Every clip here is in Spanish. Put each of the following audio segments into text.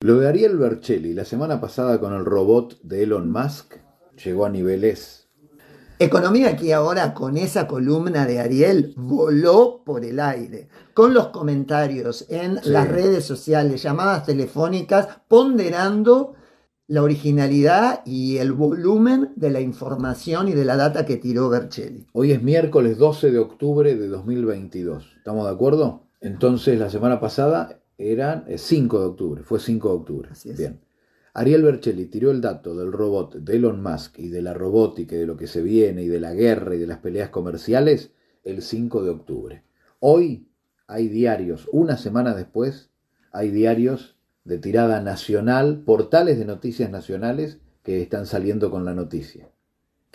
Lo de Ariel Bercelli la semana pasada con el robot de Elon Musk llegó a niveles Economía aquí ahora con esa columna de Ariel voló por el aire, con los comentarios en Sí. las redes sociales, llamadas telefónicas, ponderando la originalidad y el volumen de la información y de la data que tiró Bercelli. Hoy es miércoles 12 de octubre de 2022. ¿Estamos de acuerdo? Entonces, la semana pasada eran eh, 5 de octubre. Fue 5 de octubre. Así es. Bien. Ariel Bercelli tiró el dato del robot de Elon Musk y de la robótica y de lo que se viene y de la guerra y de las peleas comerciales el 5 de octubre. Hoy hay diarios, una semana después, hay diarios de tirada nacional, portales de noticias nacionales que están saliendo con la noticia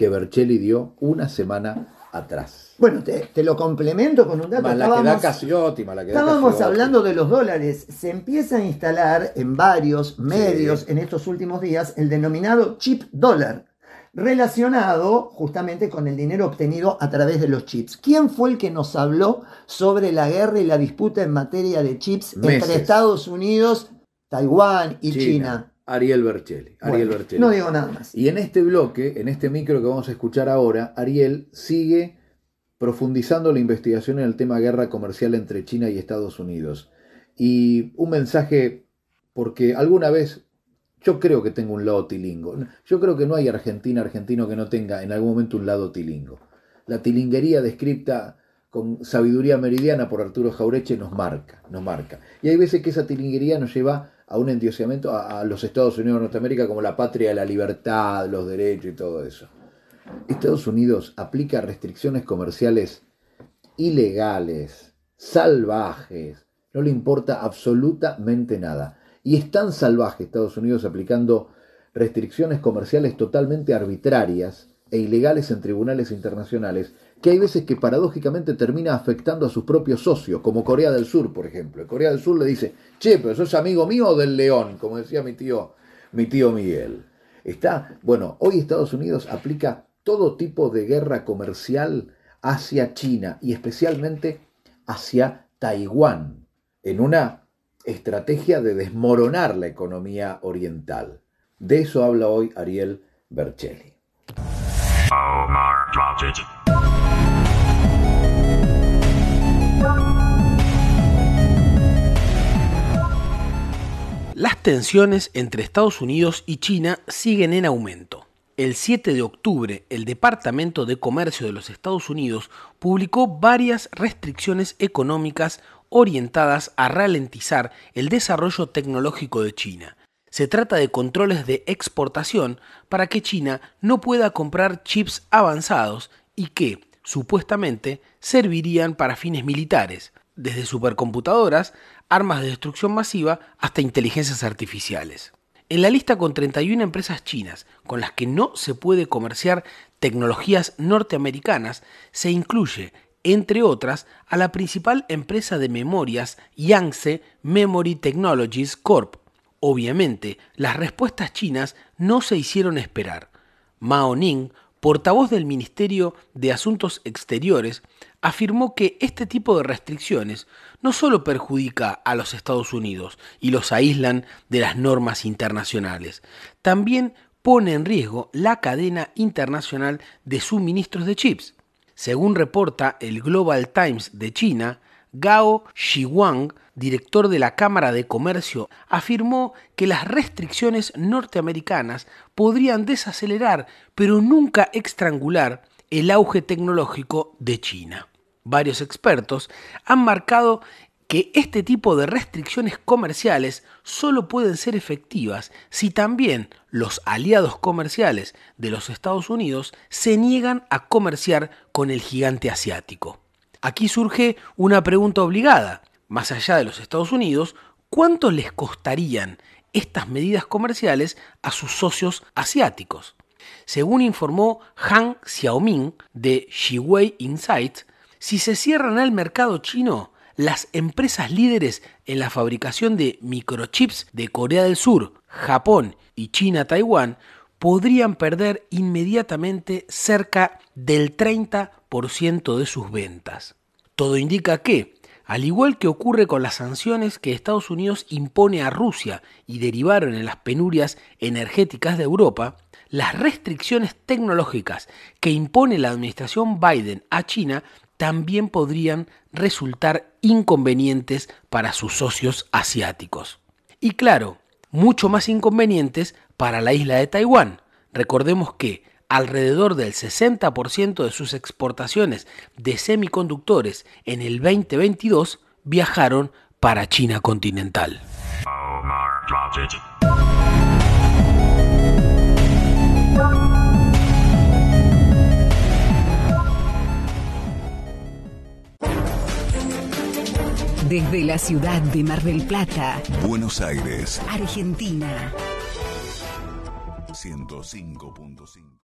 que Bercelli dio una semana atrás. Bueno, te, te lo complemento con un dato. Más la que da Estábamos- Casiotti, más la que da Estábamos Casiotti. hablando de los dólares. Se empieza a instalar en varios medios en estos últimos días el denominado chip dólar, relacionado justamente con el dinero obtenido a través de los chips. ¿Quién fue el que nos habló sobre la guerra y la disputa en materia de chips Meses. entre Estados Unidos, Taiwán y China? Ariel Bercelli. Ariel Bueno, no digo nada más. Y en este bloque, en este micro que vamos a escuchar ahora, Ariel sigue profundizando la investigación en el tema guerra comercial entre China y Estados Unidos. Y un mensaje, porque alguna vez yo creo que tengo un lado tilingo. Yo creo que no hay argentina, argentino que no tenga en algún momento un lado tilingo. La tilinguería descripta con sabiduría meridiana por Arturo Jaureche nos marca, nos marca. Y hay veces que esa tilinguería nos lleva a un endioseamiento a, a los Estados Unidos de Norteamérica como la patria de la libertad, los derechos y todo eso. Estados Unidos aplica restricciones comerciales ilegales, salvajes, no le importa absolutamente nada. Y es tan salvaje Estados Unidos aplicando restricciones comerciales totalmente arbitrarias e ilegales en tribunales internacionales, que hay veces que paradójicamente termina afectando a sus propios socios, como Corea del Sur, por ejemplo. Corea del Sur le dice, che, pero sos amigo mío o del león, como decía mi tío, mi tío Miguel. Está, bueno, hoy Estados Unidos aplica todo tipo de guerra comercial hacia China y especialmente hacia Taiwán, en una estrategia de desmoronar la economía oriental. De eso habla hoy Ariel Bercelli. Las tensiones entre Estados Unidos y China siguen en aumento. El 7 de octubre, el Departamento de Comercio de los Estados Unidos publicó varias restricciones económicas orientadas a ralentizar el desarrollo tecnológico de China. Se trata de controles de exportación para que China no pueda comprar chips avanzados y que, supuestamente, servirían para fines militares, desde supercomputadoras, armas de destrucción masiva hasta inteligencias artificiales. En la lista con 31 empresas chinas con las que no se puede comerciar tecnologías norteamericanas se incluye, entre otras, a la principal empresa de memorias Yangtze Memory Technologies Corp. Obviamente, las respuestas chinas no se hicieron esperar. Mao Ning, portavoz del Ministerio de Asuntos Exteriores, afirmó que este tipo de restricciones no solo perjudica a los Estados Unidos y los aíslan de las normas internacionales, también pone en riesgo la cadena internacional de suministros de chips. Según reporta el Global Times de China, Gao Shiwang, director de la Cámara de Comercio, afirmó que las restricciones norteamericanas podrían desacelerar, pero nunca estrangular, el auge tecnológico de China. Varios expertos han marcado que este tipo de restricciones comerciales solo pueden ser efectivas si también los aliados comerciales de los Estados Unidos se niegan a comerciar con el gigante asiático. Aquí surge una pregunta obligada. Más allá de los Estados Unidos, ¿cuánto les costarían estas medidas comerciales a sus socios asiáticos? Según informó Han Xiaoming de Shiwei Insights, si se cierran al mercado chino, las empresas líderes en la fabricación de microchips de Corea del Sur, Japón y China-Taiwán podrían perder inmediatamente cerca del 30% de sus ventas. Todo indica que, Al igual que ocurre con las sanciones que Estados Unidos impone a Rusia y derivaron en las penurias energéticas de Europa, las restricciones tecnológicas que impone la administración Biden a China también podrían resultar inconvenientes para sus socios asiáticos. Y claro, mucho más inconvenientes para la isla de Taiwán. Recordemos que alrededor del 60% de sus exportaciones de semiconductores en el 2022 viajaron para China continental. Desde la ciudad de Mar del Plata, Buenos Aires, Argentina. 105.5.